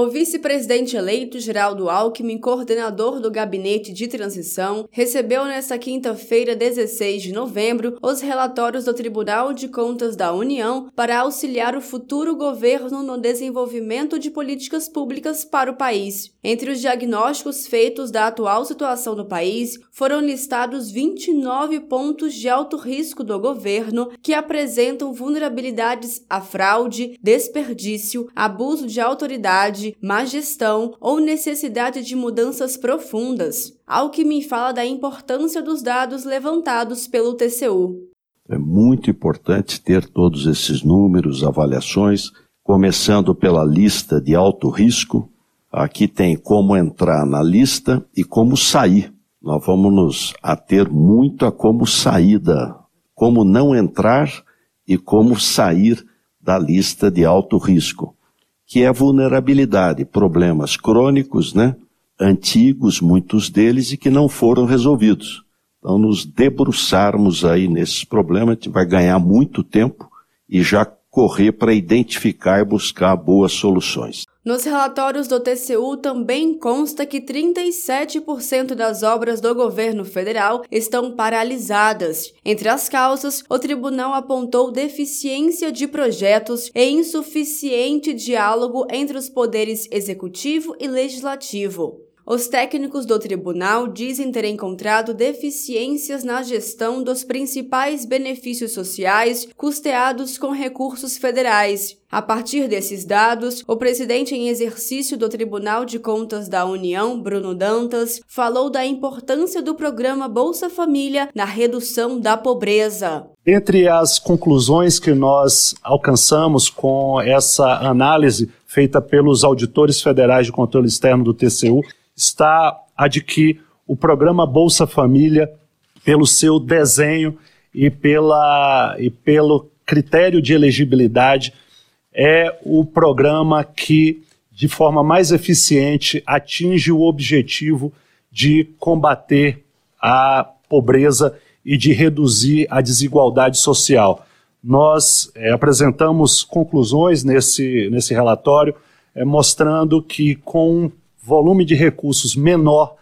O vice-presidente eleito Geraldo Alckmin, coordenador do gabinete de transição, recebeu nesta quinta-feira, 16 de novembro, os relatórios do Tribunal de Contas da União para auxiliar o futuro governo no desenvolvimento de políticas públicas para o país. Entre os diagnósticos feitos da atual situação do país, foram listados 29 pontos de alto risco do governo que apresentam vulnerabilidades à fraude, desperdício, abuso de autoridade má gestão ou necessidade de mudanças profundas, ao que me fala da importância dos dados levantados pelo TCU. É muito importante ter todos esses números, avaliações, começando pela lista de alto risco. Aqui tem como entrar na lista e como sair. Nós vamos nos ater muito a como sair da, como não entrar e como sair da lista de alto risco que é vulnerabilidade, problemas crônicos, né? Antigos, muitos deles, e que não foram resolvidos. Então, nos debruçarmos aí nesses problemas, a gente vai ganhar muito tempo e já correr para identificar e buscar boas soluções. Nos relatórios do TCU também consta que 37% das obras do governo federal estão paralisadas. Entre as causas, o tribunal apontou deficiência de projetos e insuficiente diálogo entre os poderes executivo e legislativo. Os técnicos do tribunal dizem ter encontrado deficiências na gestão dos principais benefícios sociais custeados com recursos federais. A partir desses dados, o presidente em exercício do Tribunal de Contas da União, Bruno Dantas, falou da importância do programa Bolsa Família na redução da pobreza. Entre as conclusões que nós alcançamos com essa análise feita pelos auditores federais de controle externo do TCU, está a de que o programa Bolsa Família, pelo seu desenho e, pela, e pelo critério de elegibilidade, é o programa que, de forma mais eficiente, atinge o objetivo de combater a pobreza e de reduzir a desigualdade social. Nós é, apresentamos conclusões nesse, nesse relatório, é, mostrando que com volume de recursos menor,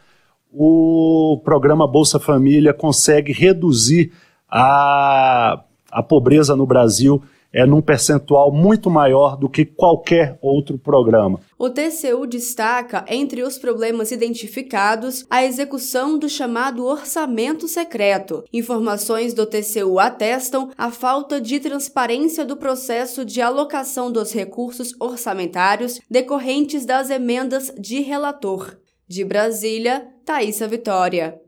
o programa Bolsa Família consegue reduzir a, a pobreza no Brasil é num percentual muito maior do que qualquer outro programa. O TCU destaca, entre os problemas identificados, a execução do chamado orçamento secreto. Informações do TCU atestam a falta de transparência do processo de alocação dos recursos orçamentários decorrentes das emendas de relator. De Brasília, Thaisa Vitória.